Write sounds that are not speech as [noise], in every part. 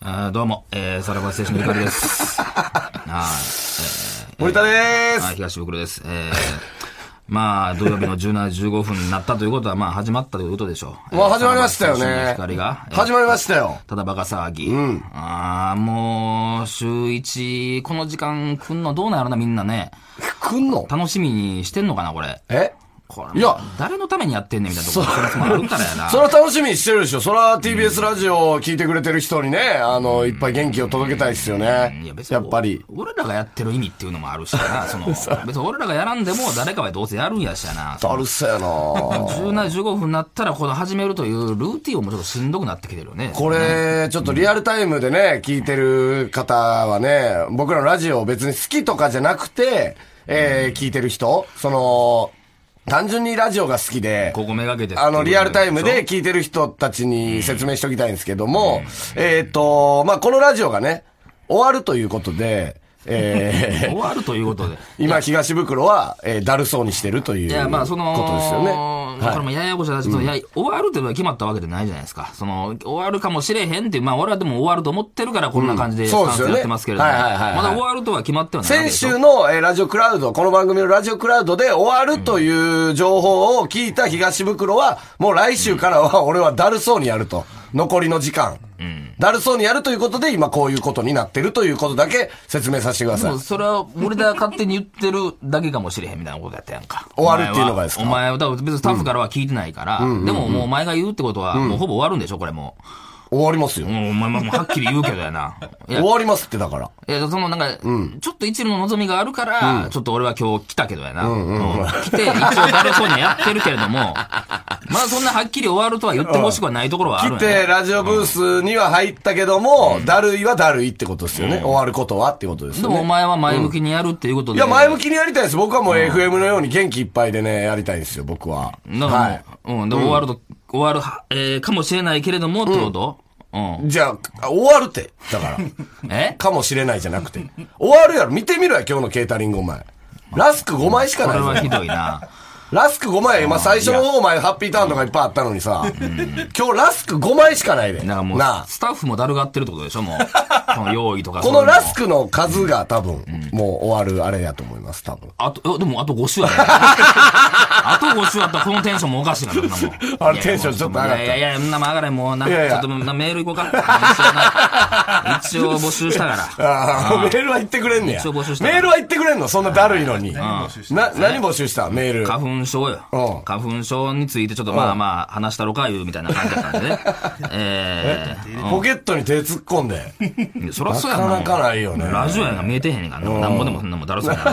あーどうも、えー、さらば青春のゆかりです。はい、森田でえー、はい、ーす。東袋です。えー、まあ、土曜日の17時15分になったということは、まあ、始まったということでしょう。もう始まりましたよね光が。。えー始まりましたよ。ただバカ騒ぎ。ああ、もう、週一、この時間来んのどうなんやろな、みんなね。来んの？楽しみにしてんのかな、これ。え？これいや誰のためにやってんねんみたいなところ、それつもあるからやな。それは楽しみにしてるでしょ。それは TBS ラジオを聞いてくれてる人にね、あの、いっぱい元気を届けたいですよねいや別。にやっぱり。俺らがやってる意味っていうのもあるしな、[laughs] その、別に俺らがやらんでも誰かはどうせやるんやしやな。だるせやな17、15分になったらこの始めるというルーティンもちょっとしんどくなってきてるよね。これ、ちょっとリアルタイムでね、聞いてる方はね、僕らのラジオを別に好きとかじゃなくて、えー、聞いてる人、その、単純にラジオが好きで、ここめがけて。あの、リアルタイムで聞いてる人たちに説明しておきたいんですけども、えっと、まあ、このラジオがね、終わるということで、えー [laughs] 終わるということで。今、東袋は、えーだるそうにしてるといういや、まあ、その、ことですよね。これはもややこしい話ですけど、いや、終わるっていうのは決まったわけじゃないじゃないですか。その、終わるかもしれへんっていう、まあ、俺はでも終わると思ってるから、こんな感じで、そうですよねやってますけれども、はいはいはいはいまだ終わるとは決まってはない先週の、えーラジオクラウド、この番組のラジオクラウドで終わるという情報を聞いた東袋は、もう来週からは俺はだるそうにやると。残りの時間。だるそうにやるということで、今こういうことになってるということだけ説明させてください。それは、俺が勝手に言ってるだけかもしれへんみたいなことやったやんか。終わるっていうのがですか？お前は、多分別にスタッフからは聞いてないから、でももうお前が言うってことは、もうほぼ終わるんでしょ、これも終わりますよう。。もうお前ももうはっきり言うけどやな。[laughs] いや終、わりますってだから。いや、そのなんか、ちょっと一縷の望みがあるから、ちょっと俺は今日来たけどやな。うん来て、一応だるそうにはやってるけれども、まだそんなはっきり終わるとは言ってほしくはないところはあるん来やねて、ラジオブースには入ったけども、だるいはだるいってことですよね。終わることはってことですよね。でもお前は前向きにやるっていうことで。いや、前向きにやりたいです。僕はもう FM のように元気いっぱいでね、やりたいですよ、僕は。だからもう、はい。うん、で、終わると、終わるは、えー、かもしれないけれども、ってこと？うん。じゃあ、終わるって。だから。[laughs] え？かもしれないじゃなくて。終わるやろ。見てみろや、今日のケータリングお前。ラスク5枚しかないぞこれはひどいな。ラスク5枚、まあ最初の方前ハッピーターンとかいっぱいあったのにさ、今日ラスク5枚しかないで。だからもうなあ、スタッフもだるがってるってことでしょ、もう。[laughs] この用意とか。このラスク。クの数が多分、もう終わるあれやと思います、多分。あと、えでもあと5週やね。[laughs] あと5週やったらこのテンションもおかしいな、そんなもん。あれテンションちょっと上がったいやいやいや、そんなもん上がれ、もうな。いやいやちょっとなメール行こうか。一応募集したから。[laughs] ああ、メールは言ってくれんねや。一応募集したメールは言ってくれんのそんなだるいのに。な、何募集したメール。花粉症ようん。花粉症についてちょっとまあまあ話したろかいうみたいな感じだったんでね。[laughs] えーポケットに手突っ込んで。うんそらそうやなかなかないよねラジオやんが見えてへんねんからな。なんぼでもそんなもんだろそうやな。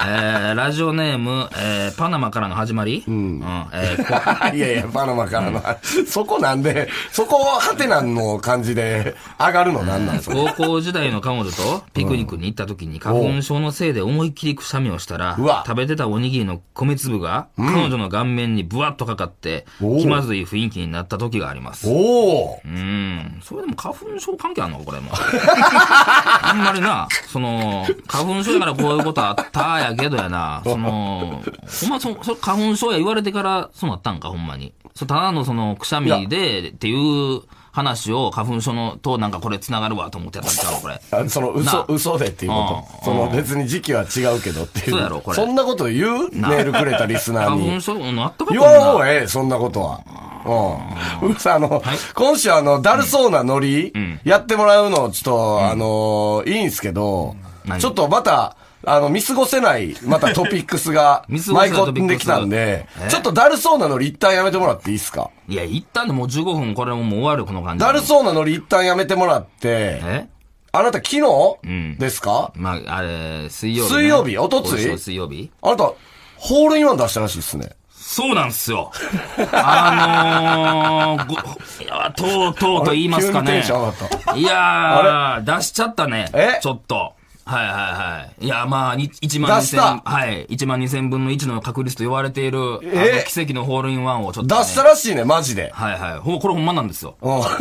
えー、ラジオネーム、えー、パナマからの始まりうん。えーこ [laughs] いやいや、パナマからの。そこなんで、そこハテナの感じで上がるのなんなん。高校時代の彼女とピクニックに行った時に花粉症のせいで思いっきりくしゃみをしたら食べてたおにぎりの米粒が彼女の顔面にブワッとかかって、気まずい雰囲気になった時があります。おおうん。それでも花粉症関係あんの？これも。あんまりな、その、花粉症やからこういうことあったやけどやな、その、ほんまそ、そ花粉症や言われてからそうなったんか、ほんまに。そただのその、くしゃみでっていう話を花粉症のとなんかこれ繋がるわと思ってやったんちゃうのこれ。あ [laughs] そのな嘘、嘘でっていうこと。その別に時期は違うけどっていう。そうやろこれ。そんなこと言う？メールくれたリスナーに。花粉。症なったか言わん方ながええ、そんなことは。うん。さあの、今週あの、だるそうなノリ、やってもらうの、ちょっと、あの、いいんすけど、何？ちょっとまた、あの、見過ごせない、またトピックスが [laughs] 見過ご舞いせないトピックス込んできたんでえ、ちょっとだるそうなノリ一旦やめてもらっていいですか？いや、一旦でもう15分これももう終わるこの感じ。だるそうなノリ一旦やめてもらって、え？あなた昨日んですか？まあ、あれ、水曜日、ね。水曜日？おとつい？水曜日？あなた、ホールインワン出したらしいですね。そうなんすよ。[laughs] あのー、ご、いや、とうとうと言いますかね。いやー、出しちゃったね。え？ちょっと。はいはいはい。いや、まあ、に1万出した2000、はい。1万2000分の1の確率と言われている、あえの奇跡のホールインワンをちょっと、出ね。したらしいね、マジで。はいはい。ほ、これほんまなんですよ。うん。本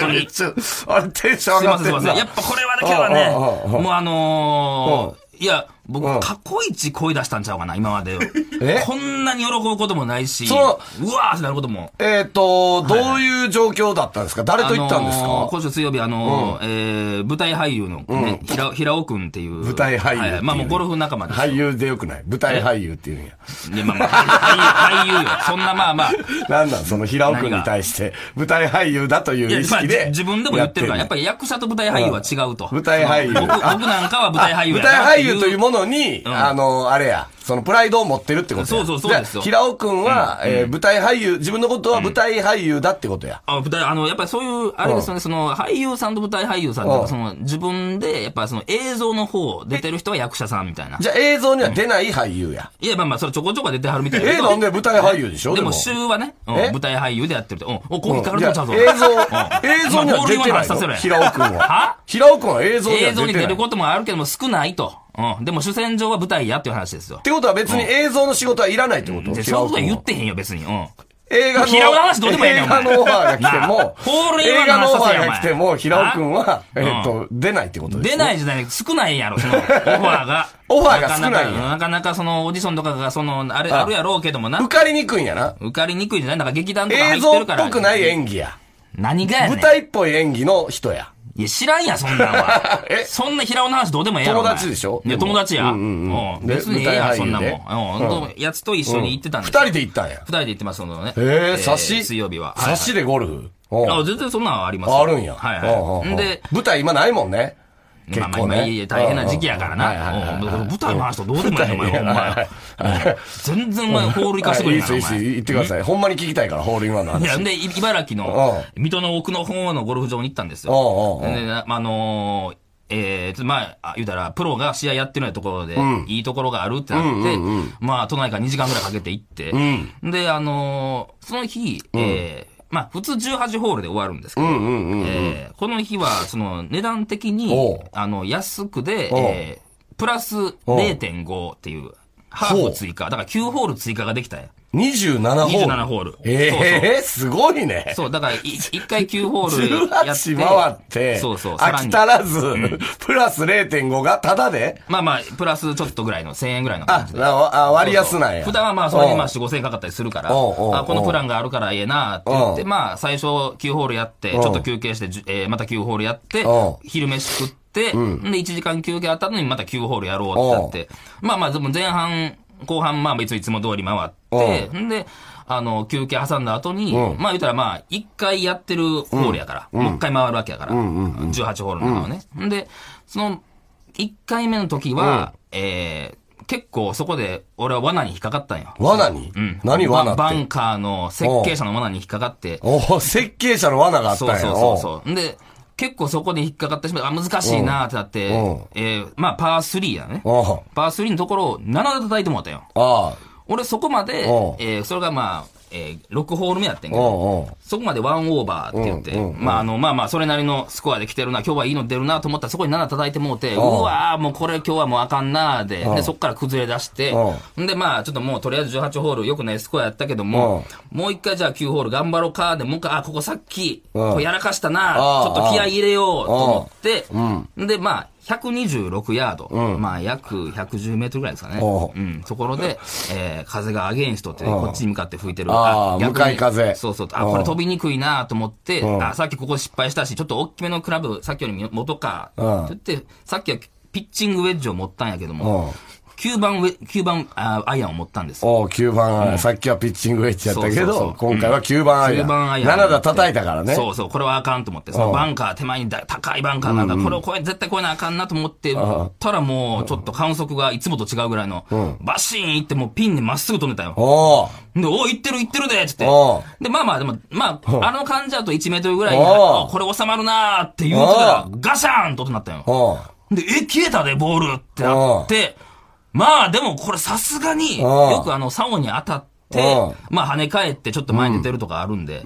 当に。[laughs] あれ、テンションすいませんすいません。上がってんなやっぱこれはだけはね、もうあのー、いや、僕、うん過去一声出したんちゃうかな、今まで。[laughs] え？こんなに喜ぶこともないし、うわーってなることも。えっと、どういう状況だったんですか？誰と行ったんですあのーか今週水曜日、あのーえー舞台俳優のね、平平尾くんっていう。舞台俳優はいまあもうゴルフ仲間ですよ。俳優でよくない？舞台俳優っていうんや。で、まあまあ、俳優、俳優よ。そんなまあまあ。[laughs] なんなんその平尾くんに対して、舞台俳優だという意識で。自分でも言ってるから、やっぱり。り役者と舞台俳優は違うと。舞台俳優僕僕なんかは舞台俳優や舞な台俳優というものに、うん。あの、あれや、そのプライドを持ってるってことや。そうそうそうですよ。平尾くんは、えー舞台俳優、自分のことは舞台俳優だってことや。あ、舞台、あの、やっぱりそういう、あれですよね、その、俳優さんと舞台俳優さんその、自分で、やっぱその映像の方、出てる人は役者さんみたいな。じゃあ映像には出ない俳優や。いや、まあまあ、それちょこちょこ出てはるみたいえー、なんで舞台俳優でしょ？でも、週はね、うんえ？舞台俳優でやってると。うん、お、こうかいやらとちゃうぞ。映像、うん。映像には出てないの？平尾くんは。は？平尾くんは映像には映像に出てない。っ出ることもあるけども少ないと。うん。でも主戦場は舞台やっていう話ですよ。てことは別に映像の仕事はいらないってこと？ういうこと言ってへんよ、別に。うん。映画の、平尾の話どうでもええねん映画のオファーが来ても、ホール映画のオファーが来ても、平尾くんは、あえっと、出ないってことですね。出ないじゃない、少ないんやろ、その、オファーが。[laughs] オファーが少ないなかなか、なかなかその、オーディションとかが、その、あれ、ああるやろうけどもな。受かりにくいんやな。受かりにくいんじゃない？なんか劇団とか入映像っってるから。ぽくない演技や。何がやねん。舞台っぽい演技の人や。いや、知らんや、そんなんは。[laughs] え？そんな平尾の話どうでもええやろ。友達でしょ？いや、友達や。うんうんうんうんで別にええやそんなもん。でうん。やつと一緒に行ってたん二ですよ人で行ったんや。二人で行ってますのでね。へえ、差し水曜日は。差しでゴルフ？うんあ、全然そんなんはありますよあるんや。はいはい。んで、舞台今ないもんね。結まあまあ構ね。今いい大変な時期やからな。舞台の話とどうでもいいの、お前、ほんまはいはい。や。全然お前、ホール行かしてくれな、はいいいっす、いい言ってください。ほんまに聞きたいから、ホールインワンの話。いや、んで、い茨城の、水戸の奥の方のゴルフ場に行ったんですよ。あのーえーちょまあ、あ言うたら、プロが試合やってるようなところで、いいところがあるってなって、まあ、都内から2時間ぐらいかけて行って、で、あのーその日、えーまあ、普通18ホールで終わるんですけど、えーこの日は、その、値段的おにう、あの、安くで、えープラス0.5っていう、ハーフ追加、だから9ホール追加ができたんや。27ホール。27ホール。ええ、すごいね。そう、だから、い一回9ホールやって。18回って、そうそう、飽きに。足らず、プラス0.5がタダで。まあまあ、プラスちょっとぐらいの、1000円ぐらいの感あじ、で。ああ割安なんや。普段はまあ、それにまあ、うん4、5000円かかったりするから、あ、このプランがあるからええなって言って、うん。まあ、最初9ホールやって、ちうん。ょっと休憩して、えーまた9ホールやってうん、昼飯食って、で、1時間休憩あったのにまた9ホールやろうってなって、まあまあ、でも前半、後半、まあ別にいつも通り回って、んで、あの、休憩挟んだ後に、うんまあ言ったらまあ、1回やってるホールやから、もう1回回るわけやから、18ホールの中をね。んで、その、1回目の時は、えー結構そこで俺は罠に引っかかったんよ。罠に？うん。何罠って？バンカーの設計者の罠に引っかかって。おお設計者の罠があったんや。そうそうそうそう。んで、結構そこで引っかかってしまう。あ、難しいなってなってうん、えーまあパー3やね。パー3のところを7で叩いてもらったよ。あ俺そこまでうん、えーそれがまあ、えー6ホール目やってんけど。そこまでワンオーバーって言って、まああの、まあまあ、それなりのスコアで来てるな、今日はいいの出るなと思ったら、そこに7叩いてもうて、うわーもうこれ今日はもうあかんなーで、で、そこから崩れ出して、ん。で、まあ、ちょっともうとりあえず18ホール良くないスコアやったけども、もう一回じゃあ9ホール頑張ろうか、で、もう一回、あ、ここさっき、うんこうやらかしたな、ちょっと気合い入れようと思って、ん。で、まあ、126ヤード、まあ、約110メートルぐらいですかね。おうう。ん、ところで、えー風がアゲインストって、こっちに向かって吹いてる。ああ向かい風。そうそう。あ、うん。これ飛びにくいなと思って、うん。あ、さっきここ失敗したし、ちょっと大きめのクラブ、さっきより元か、うん。って言って、さっきはピッチングウェッジを持ったんやけどうん。も、9番ウェ、9番あアイアンを持ったんですよ。おう9番アイアン。さっきはピッチングウェッジやったけどそうそうそう、今回は9番アイアン。9番アイアン。7打叩いたからね。そうそう、これはあかんと思って、そのバンカー、手前にだ高いバンカーなんだ、これをこれ絶対超えなあかんなと思って、たらもう、ちょっと観測がいつもと違うぐらいの、バシーンいってもうピンでまっすぐ飛んでたよ。おうで、おい、行ってる行ってるでつって。で、まあまあ、でも、まあ、あの感じだと1メートルぐらいに、これ収まるなーって言うてたら、ガシャーンと音なったよ。で、え、消えたで、ボールってなって、まあ、でもこれさすがに、よくあの、竿に当たってまあ跳ね返ってちょっと前に出てるとかあるんで、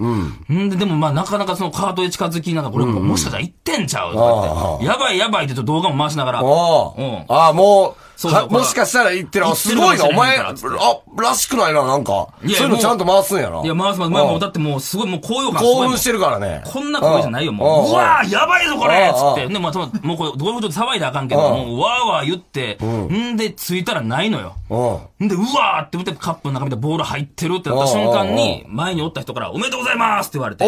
ん。で、でもまあなかなかそのカートへ近づきながら、これもしかしたら行ってんちゃうとかおって、やばいやばいってちょっと動画も回しながら、おううん。ああ、もうはもしかしたら言ってる。すごいな、お前、あからしくないな、なんか。いやそういうのちゃんと回すんやな。いや、回す回す。まあ、もうだっってもうすごい、もう高揚感興奮してるからね。こんな声じゃないよ、もう。んうわーやばいぞ、これうんつって。で、まあ、もうこれ、ゴルフ場で騒いだらあかんけど、うんもう、わーわー言って、んで、着いたらないのよ。うん。んで、うわーって見て、カップの中見てボール入ってるってなった瞬間に、前におった人から、おめでとうございますって言われて、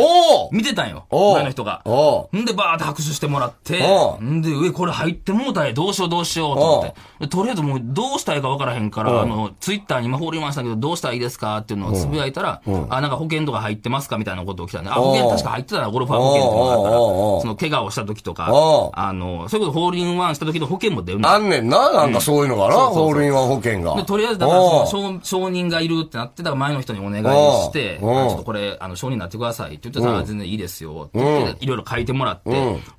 見てたんよ、前の人が。おんで、バーって拍手してもらってお、んで、上これ入ってもうたい、どうしようどうしようと思って。りあえずもう、どうしたらいいか分からへんから、あの、ツイッターに今放りましたけど、どうしたらいいですかっていうのをつぶやいたら、あ、なんか保険とか入ってますかみたいなことを来たんで、あ、保険確か入ってたな、ゴルファー保険っていうのがあったら、その怪我をした時とかあの、それこそホールインワンした時の保険も出るの。あんねん。な、なんかそういうのがな、ホールインワン保険が。で、とりあえず、だからそのおう承、承認がいるってなって、だから前の人にお願いして、ちょっとこれ、あの、承認になってくださいって言ってさ、全然いいですよって言って、いろいろ書いてもらって、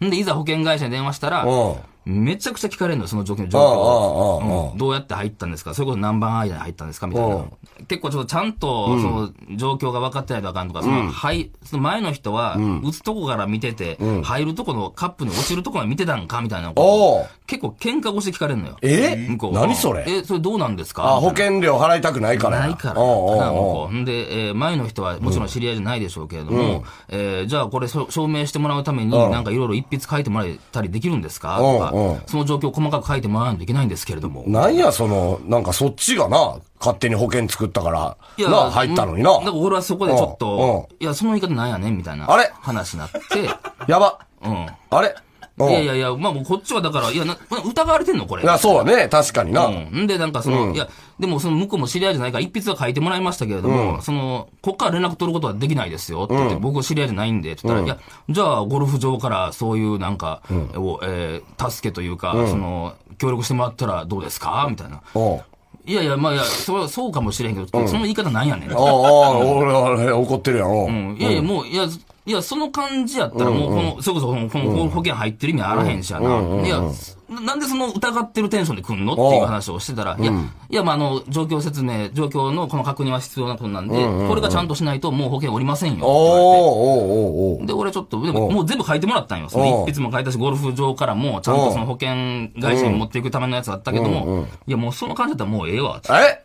んで、いざ保険会社に電話したらうん、めちゃくちゃ聞かれるのよ、その状況どうやって入ったんですか？それこそ何番間に入ったんですか？みたいな。結構ちょっとちゃんと、その、状況が分かってないとあかんとか、その、はい、その前の人は、打つとこから見てて、入るとこのカップに落ちるとこまで見てたんかみたいな結構喧嘩腰で聞かれるのよ。え？向こうは。何それ？え、それどうなんですか？あ、保険料払いたくないから。や。ないから。おう。んで、えー前の人はもちろん知り合いじゃないでしょうけれども、えーじゃあこれそ証明してもらうために、なんかいろいろ一筆書いてもらえたりできるんですか？とかその状況を細かく書いてもらわないといけないんですけれども。うなんや、その、なんかそっちがな、勝手に保険作ったから、な、入ったのにな。だから俺はそこでちょっうんと、いや、その言い方なんやねんみたいなあれ？話になって、[laughs] やば。うん。あれ？うんいやいやいや、まあもうこっちはだから、いや、な疑われてんのこれ。いや、そうだね。確かにな。うん。んで、なんかその、いや、でもその向こうも知り合いじゃないから、一筆は書いてもらいましたけれども、その、こっから連絡取ることはできないですよって言って、僕知り合いじゃないんで、って言ったら、いや、じゃあ、ゴルフ場からそういうなんか、を、えー助けというか、その、協力してもらったらどうですか？みたいな。いやいや、まあいや、そう、そうかもしれへんけど、その言い方なんやねん。おうおう俺、俺、怒ってるやん。おううんいやいや、もう、いや、いや、その感じやったら、もう、この、それこそ、この、この保険入ってる意味あらへんしやな。いや、なんでその疑ってるテンションで来んのっていう話をしてたら、いや、いや、まあ、あの、状況説明、状況のこの確認は必要なことなんで、これがちゃんとしないと、もう保険おりませんよって言われて。で、俺ちょっと、でも、もう全部書いてもらったんよ。その一筆も書いたし、ゴルフ場からも、ちゃんとその保険会社に持っていくためのやつだったけども、いや、もうその感じだったらもうええわ、つって。え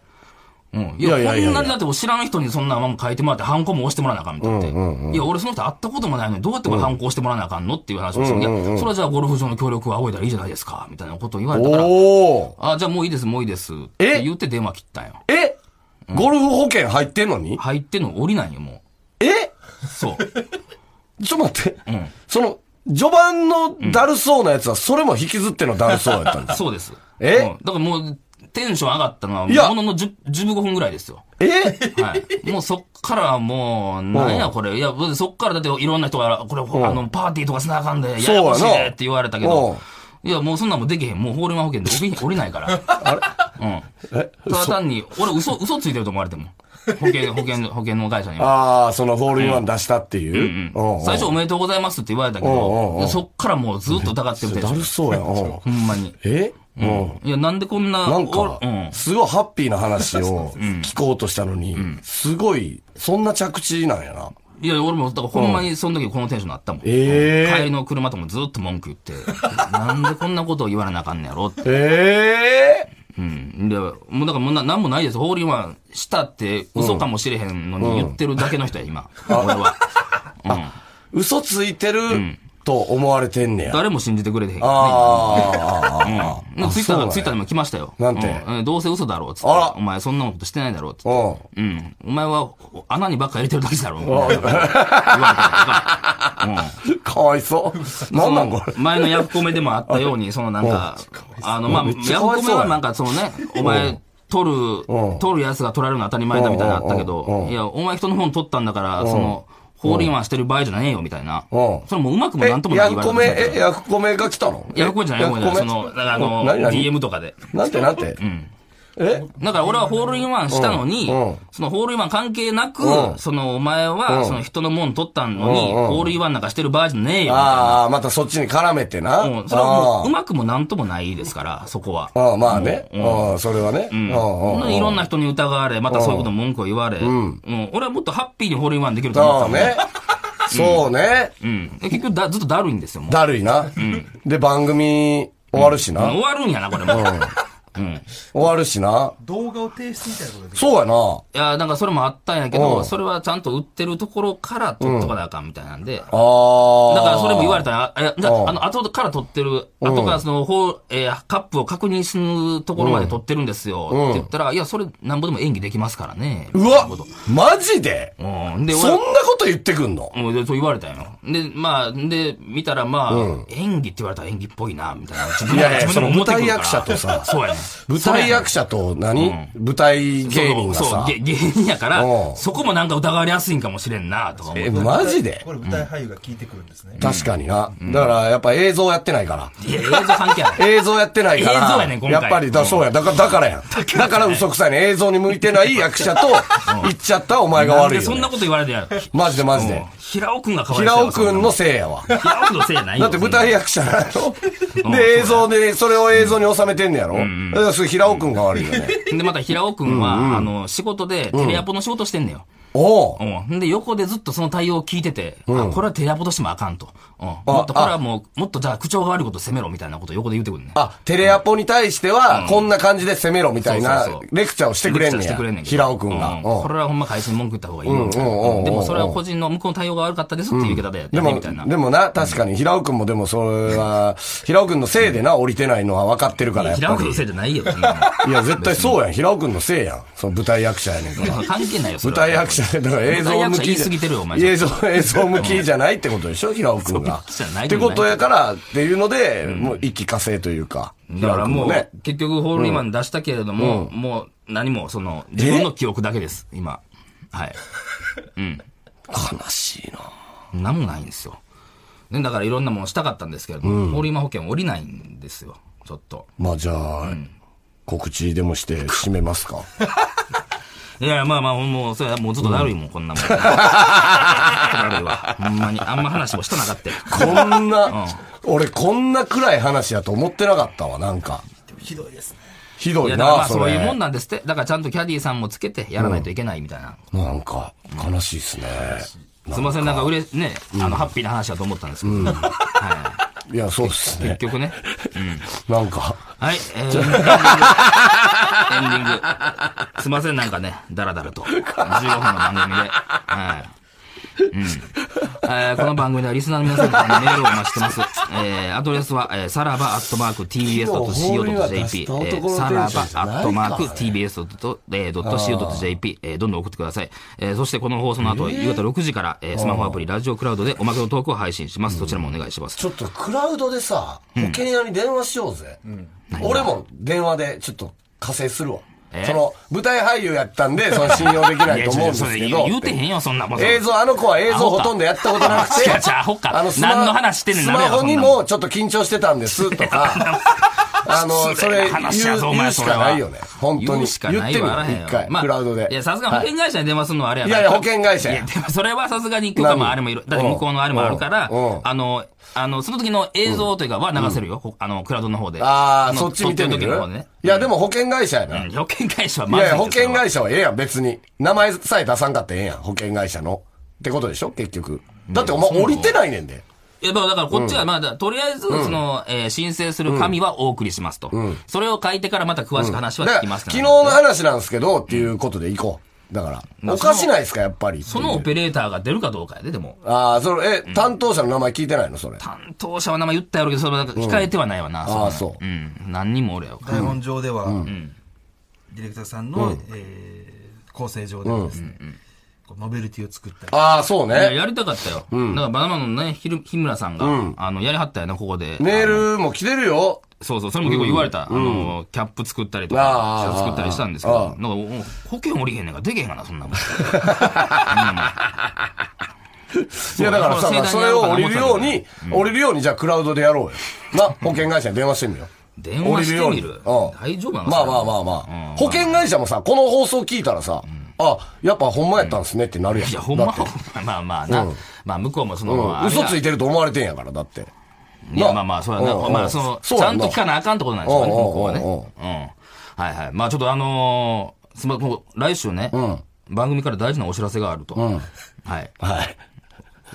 うん。いや、いやいやこんなにだって知らん人にそんなもん書いてもらって、ハンコも押してもらわなあかんみたいな。いや、俺その人会ったこともないのに、どうやってこれハンコ押してもらわなあかんのっていう話をして、いや、それはじゃあゴルフ場の協力を仰いだらいいじゃないですか、みたいなことを言われたから、あ、じゃあもういいです、もういいです。っえて言って電話切ったんよ。え？ゴルフ保険入ってんのに？入ってんの降りないよ、もえ？う。そう。[laughs] ちょっと待って。んその、序盤のだるそうなやつは、それも引きずってのだるそうやったんです。[laughs] そうです。え？うんだからもう、テンション上がったのは、いやものの10 15分ぐらいですよ。え？はい。もうそっからはもう、なんやこれ。いや、そっからだっていろんな人が、これ、あの、パーティーとかしなあかんで、ややこしいそうやなでって言われたけうんど、いや、もうそんなんもできへん。もうホールマン保険で降り降りないから。[laughs] あれ？うん。え？ただ単に、俺嘘、嘘ついてると思われても。保険、[laughs] 保険、保険の会社には。ああ、そのホールインワン出したっていう？うんうんうん最初おめでとうございますって言われたけうんうんうんど、そっからもうずっと疑ってるテンションだるそうやん。うんほんまに。え？うん。いや、なんでこんな、なんか。すごいハッピーな話を [laughs] 聞こうとしたのに、すごい、そんな着地なんやな。いや、俺も、だからほんまにその時このテンションになったもん。ええ帰りの車ともずっと文句言って、[laughs] なんでこんなことを言われなあかんねやろって。ええうん。で、もうだからもうな、なんもないです。ホールインワンしたって嘘かもしれへんのに言ってるだけの人や、今。俺は。うん。嘘ついてると思われてんねや。誰も信じてくれてへん。ああ、ああ、うん。ツイッター、ツイッターでも来ましたよ。なんて？どうせ嘘だろう、つって。お前そんなことしてないだろう、つって。うん。うん。お前は穴にばっか入れてるだけだろ。言われたりとか。わいそう。なんなんこれ？前のヤフコメでもあったように、そのなんか、あの、まヤフコメはなんかそのね、お前、取うんる、取るやつが取られるの当たり前だみたいなのあったけどう、んいや、お前人の本取ったんだから、その、ホールインワンしてる場合じゃねえよみたいな。うん。それもうまくもえなんともないヤフコメ、え、ヤヤフコメが来たの？フコメじゃない、ヤフコメその、だからあの、何何？DM とかで。なんてなんて？え？だから俺はホールインワンしたのにうん。うん、そのホールインワン関係なくう、ん。そのお前うは、ん。その人のもん取ったのに、うん。うん。ホールインワンなんかしてる場合じゃねえよ。ああ、またそっちに絡めてな。うん。それはもう、うあまくもなんともないですから、そこは。ああまあね。うん。うん、それはね。うん。うん。うん。いろんな人に疑われ、またそういうこと文句を言われ、うん。俺はもっとハッピーにホールインワンできると思ったのそうね。そうね。うん。で結局だ、ずっとだるいんですよ、もう。だるいな。で、番組終わるしな。終わるんやな、これもう。終わるしな。動画を提出みたいなことでそうやな。いや、なんかそれもあったんやけうど、んそれはちゃんと売ってるところから取っとかなあかんみたいなんで。ああ。だからそれも言われたら、ああ、あの、後から取ってる、後からその、ほう、えーカップを確認するところまで取ってるんですよ。って言ったら、いや、それなんぼでも演技できますからね。うわマジで？うん。で、そんなこと言ってくんの？もうでそう言われたよ。で、まあ、で、見たらまあ、演技って言われたら演技っぽいな、みたいな。自分いやいや自分でも思ってくるから役者とさ [laughs] そうやね。舞台役者と何、舞台芸人がそうそうさ。芸芸人やからう、んそこもなんか疑われやすいんかもしれんな、とか思ってえ、。マジで？これ舞台俳優が聞いてくるんですね。確かにな。だから、やっぱ映像やってないから。いや、映像関係ない。映像やってないから。映像やねん今回やっぱり、だ、そうや。だから、だからやん。だから嘘くさいね。映像に向いてない役者と、言っちゃったお前が悪いよ、ね。なんでそんなこと言われてやる？マジでマジでうん。平尾くんがかわい平尾くんのせいやわ。平尾くんのせいやないよだって舞台役者なうんので、映像で、それを映像に収めてんねやろ？れ平尾くんが悪いよね。[laughs] で、また平尾くんは、あの、仕事でテレアポの仕事してんねよ。おううん。で、横でずっとその対応を聞いてて、あ、これはテレアポとしてもあかんと。うん。もっと、これはもう、もっとじゃあ口調が悪いこと責めろみたいなことを横で言ってくるね。あ、テレアポに対しては、こんな感じで攻めろみたいなそうそうそうレクチャーをしてくれんねやしてくれんねん。けど平尾くんが。ううんこれはほんま会社に文句言った方がいいよ。うんうんうんうんでもそれは個人の向こうの対応が悪かったですっていう言い方でやってでも、ねみたいな。でもな、確かに平尾くんもでもそれは、[laughs] 平尾くんのせいでな、降りてないのは分かってるから、やっ。平尾くんのせいじゃないよ。そんなのいや、絶対そうやん。平尾くんのせいやん。その舞台役者やねんから。関係ないよ、そ舞台役者で、だから映像向き過ぎてるよお前映像、映像向きじゃないってことでしょ平尾くんが。ってことやからっていうので、もう一気化成というか。だからもう、平尾くん結局ホールインワン出したけれども、もう何もその、自分の記憶だけです、今。はい。悲しいな。なんもないんですよ。ね、だからいろんなものしたかったんですけれども、ホールインワン保険降りないんですよ、ちょっと。まあじゃあ、告知でもして締めますか。いや、まあまあ、もう、それはもうずっとだるいもん、こんなもん。[laughs] だるいわ。ほんまに。あんま話もしたなかったよ。こんな、俺こんな暗い話やと思ってなかったわ、なんか。ひどいですね。ひどいな、それ。あそういうもんなんですって。だからちゃんとキャディーさんもつけてやらないといけないみたいな。なんか、悲しいっすね。すいません、なんかうれ、ね、あの、ハッピーな話だと思ったんですけど。はいや、そうっすい。ね結。局ね。なんか、はい、えー、エンディング。すいません、なんかね、だらだらと。[laughs] 15分の番組で。はい。うん。えーこの番組ではリスナーの皆さんからのメールをお待ちしてます。えー、アドレスは、えー、さらばアットマーク tbs.co.jp、えー、さらばアットマーク tbs.co.jp、えー、どんどん送ってください。えー、そしてこの放送の後、夕方6時から、えー、スマホアプリラジオクラウドでおまけのトークを配信します。そちらもお願いします。ちょっとクラウドでさ、保険屋に電話しようぜ。俺も電話でちょっと加勢するわ。え？その、舞台俳優やったんで、[laughs] その信用できないと思うんですけど。言うてへんよ、そんなもん。映像、あの子は映像ほとんどやったことなくて。違う違うアホかスマ何の話してんねんスマホにもちょっと緊張してたんですとか。[laughs] [laughs] あの、それ話やぞお前言うしかないよね。本当に。言うしかない言ってみよわ一回、まあクラウドで。いや、さすが保険会社に電話するのはあれやいやいや保険会社やいや、でもそれはさすがに許可もあれもいる。だって向こうのあれもあるからあの、あの、その時の映像というかは流せるよ。ほあの、クラウドの方で。ああ、のそっち見てみる？時の方でね。いや、でも保険会社やな。うん保険会社はいやいや、まずい保険会社社はええやん、別に。名前さえ出さんかってええやん、保険会社の。ってことでしょ結局。だってお前降りてないねんで。いや、だからこっちはまだ、とりあえず、その、えー申請する紙はお送りしますと。それを書いてからまた詳しく話は聞きます昨日の話なんですけど、っていうことで行こう。だから、まあおかしないですか、やっぱり。そのオペレーターが出るかどうかやで、でも。ああ、それ、え、担当者の名前聞いてないのそれ。担当者は名前言ったやろうけど、それなんか控えてはないわな。ああそううん。何人もおるやろ。台本上では、ディレクターさんの、えー構成上ではですね、ノベルティを作ったり、ああ、そういや、ね。やりたかったよ。だからバナナマンのね、ひる日村さんが、あの、やりはったよね、ここで。メールも来てるよ。そうそう、それも結構言われた。あの、キャップ作ったりとあか、あシャツ作ったりしたんですけど、なんか保険降りへんねんからでけへんがな、そんなもん。[laughs] いや、だからさ、盛大にそれを降りるようやに、降りるように、じゃあクラウドでやろうよ。な、保険会社に電話してみよう。電話してみ降りる？ようにうん大丈夫なの？まあまあまあまあ。保険会社もさ、この放送聞いたらさ、あ、やっぱほんまやったんすねってなるやん。いや、ほんまだって、まあまあな。まあ、向こうもその、嘘ついてると思われてんやから、だって。いや、なまあまあ、そうやな。まあ、その、ちゃんと聞かなあかんってことなんでしょうね、向こうはね。うん。はいはい。まあ、ちょっとあのー、すみま来週ね、番組から大事なお知らせがあると。はい。はい。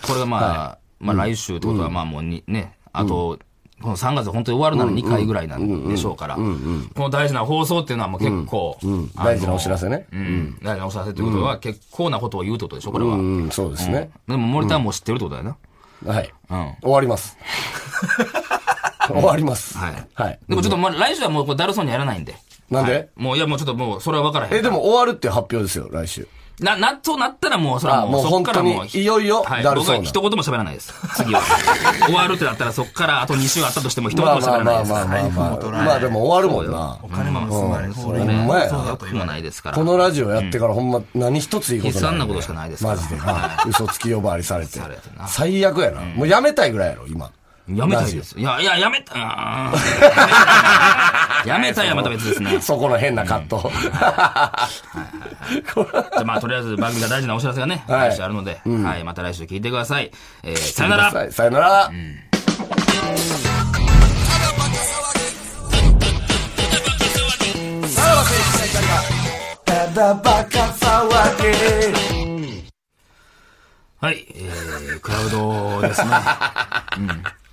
これがまあ、まあ来週ってことは、まあもうに、ね、あと、この3月本当に終わるなら2回ぐらいなんでしょうから、この大事な放送っていうのはもう結構、大事なお知らせね。うん。大事なお知らせということは、結構なことを言うってことでしょ、これは。うん、そうですね。でも森田はもう知ってるってことだよな。はい。うん。終わります。[laughs] 終わります。はい。はい。でもちょっと来週はもうだるそうにやらないんで。なんで？はいもう、いやもうちょっともう、それは分からへん。え、でも終わるって発表ですよ、来週。な、な、そうなったらもう、それはもう、そっからもう、いよいよはい、だるそうな僕は一言も喋らないです。次は。[laughs] 終わるってなったら、そっからあと2週あったとしても一言も喋らないです。まあまあまあまあはいまあ。まあでも終わるもんなお。金も盗まれる。それね、ほんまやもないですから。このラジオやってからほんま何一ついいことない、悲惨なことしかないですからマジでな。嘘つき呼ばわりされて。最悪やな。もうやめたいぐらいやろ、今。やめたいです。いや、いや、やめた、[laughs] やめたいはまた別ですね。[laughs] そこの変なカット。じゃあまあ、とりあえず番組が大事なお知らせがね、はい来週あるので、はい、また来週聞いてください。えー、さよならささよなら。ただバカ騒げ。はい、えー、クラウドですね。[laughs]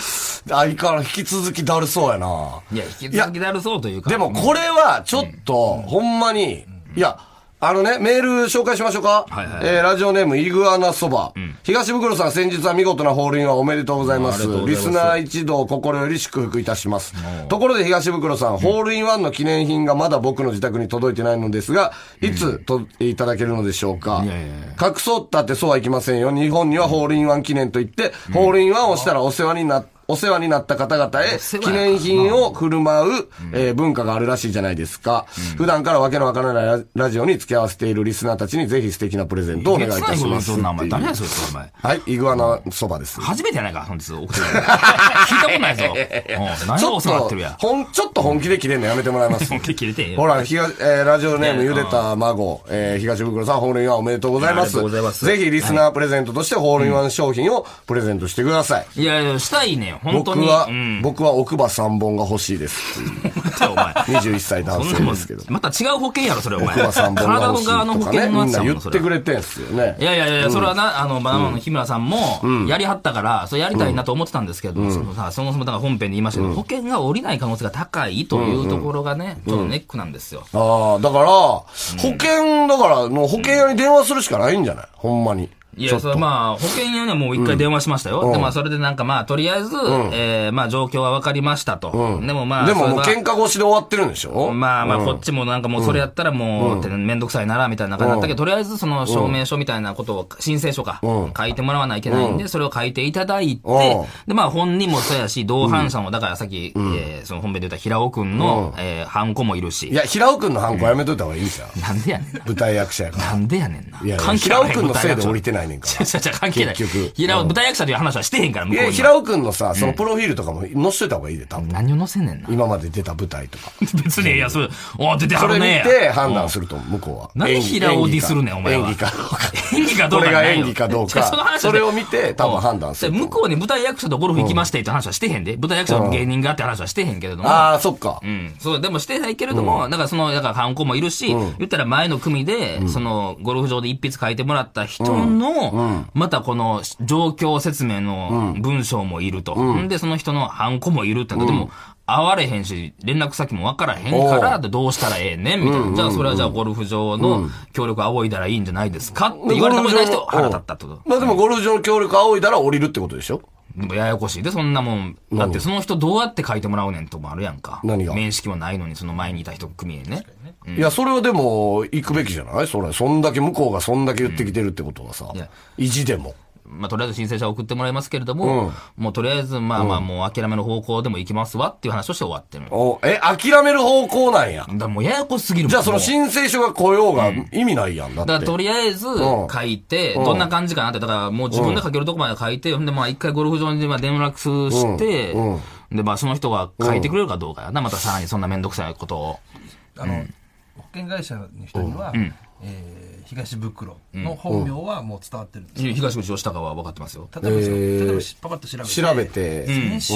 相変わらず引き続きだるそうやな。いや、引き続きだるそうというか。でもこれはちょっと、ほんまに、いや、あのね、メール紹介しましょうか。はいはいえーラジオネーム、イグアナそば。東袋さん、先日は見事なホールインワンおめでとうございます。リスナー一同心より祝福いたします。ところで東袋さん、ホールインワンの記念品がまだ僕の自宅に届いてないのですが、いつと、いただけるのでしょうか。いやいやい隠そうったってそうはいきませんよ。日本にはホールインワン記念といって、ホールインワンをしたらお世話になお世話になった方々へ記念品を振る舞う、えー文化があるらしいじゃないですか。普段からわけのわからないララジオに付き合わせているリスナーたちにぜひ素敵なプレゼントをお願いいたします。そんなお前、誰やそれ、お前。はい、イグアナそばです。初めてやないか、本日送ってくれた。聞いたことないぞ。[laughs] うん何ちょっがお世話ってとるや、。ほん、ちょっと本気で切れんのやめてもらえます本気で切れてほら、東、えーラジオネームゆでた孫、えー東袋さん、ホールインワンおめでとうございます。ありがとうございますぜひリスナープレゼントとしてホールインワン商品をプレゼントしてください。いやいや、したいねん、本当に。僕は、うん。僕は奥歯3本が欲しいです。待てよお前。21歳男性ですけど。また違う保険やろ、それ、お前。奥歯3本が体の欲しい側の保とかね、険のやつやもんそれてくれてんすよねい。やいやいや、それはな、あの、バナナの日村さんも、やりはったから、それやりたいなと思ってたんですけど、そのさ、そもそもだから本編で言いましたけど、保険が下りない可能性が高いというところがね、ちょっとネックなんですよ。ああ、だから、保険、だから、もう保険屋に電話するしかないんじゃない？ほんまに。いや、それまあ、保険屋にはもう一回電話しましたよ。ん。で、まあ、それでなんかまあ、とりあえず、えーまあ、状況は分かりましたと。でもまあ、でもも喧嘩越しで終わってるんでしょ？まあまあ、こっちもなんかもうそれやったらもう、ってめん。どくさいなら、みたいな感じだったけど、とりあえずその証明書みたいなことを、申請書か、書いてもらわないといけないんで、それを書いていただいてうん、で、まあ本人もそうやし、同伴者も、だからさっき、えーその本編で言った平尾くんの、えーハンコもいるし。い。や、平尾くんのハンコやめといた方がいいじゃん。なんでやねん。な。舞台役者やから。なんでやねんな。いや平尾くんのせいで降りてないねんから。違う違う違う関係ない。結局平尾、うん舞台役者という話はしてへんから、向こうには。平尾くんのさ、そのプロフィールとかも載せといた方がいいで、多分。何を載せんねんな？今まで出た舞台とか。[laughs] 別に、いや、それ、お出てはそれ見るね。て判断すると思う、向こうは。何平尾ディスるねんお前は演技かどうか。[laughs] 演技かどうかこれが演技かどうか。[laughs] 話それを見て、多分判断する。向こうに舞台役者とゴルフ行きましてって話はしてへんで。舞台役者の芸人がって話はしてへんけれども。ああ、そっかう。ん。そう、でもしてないけれども、だからその、だからハンコもいるし、言ったら前の組で、その、ゴルフ場で一筆書いてもらった人の、またこの、状況説明の文章もいると。ん。で、その人のハンコもいるってのでも、会われへんし、連絡先も分からへんから、どうしたらええねんみたいな。じゃあ、それはじゃあゴルフ場の協力仰いだらいいんじゃないですかって言われたことない人、腹立ったってこと。まあでもゴルフ場の協力仰いだら降りるってことでしょ？ややこしいで、そんなもん。だってその人どうやって書いてもらうねんともあるやんか。何が？面識もないのに、その前にいた人組へね。いや、それはでも、行くべきじゃない？それ、そんだけ向こうがそんだけ言ってきてるってことはさいや、意地でも。まあ、とりあえず申請者送ってもらいますけれども、もうとりあえず、まあまあ、もう諦めの方向でも行きますわっていう話をして終わってる。おえ、諦める方向なんや。らもうややこしすぎるもん。じゃあその申請書が来ようが意味ないやんだって。だとりあえず書いて、どんな感じかなって、だからもう自分で書けるとこまで書いて、ほんでまあ一回ゴルフ場にまあ連絡して、でまあその人が書いてくれるかどうかやな、またさらにそんなめんどくさいことを。あの、保険会社の人には、えー東袋の本名はもう伝わってるんですよ。東口吉高は分かってますよ。例えばえー例えばしパパッと調べて。調べて。先週、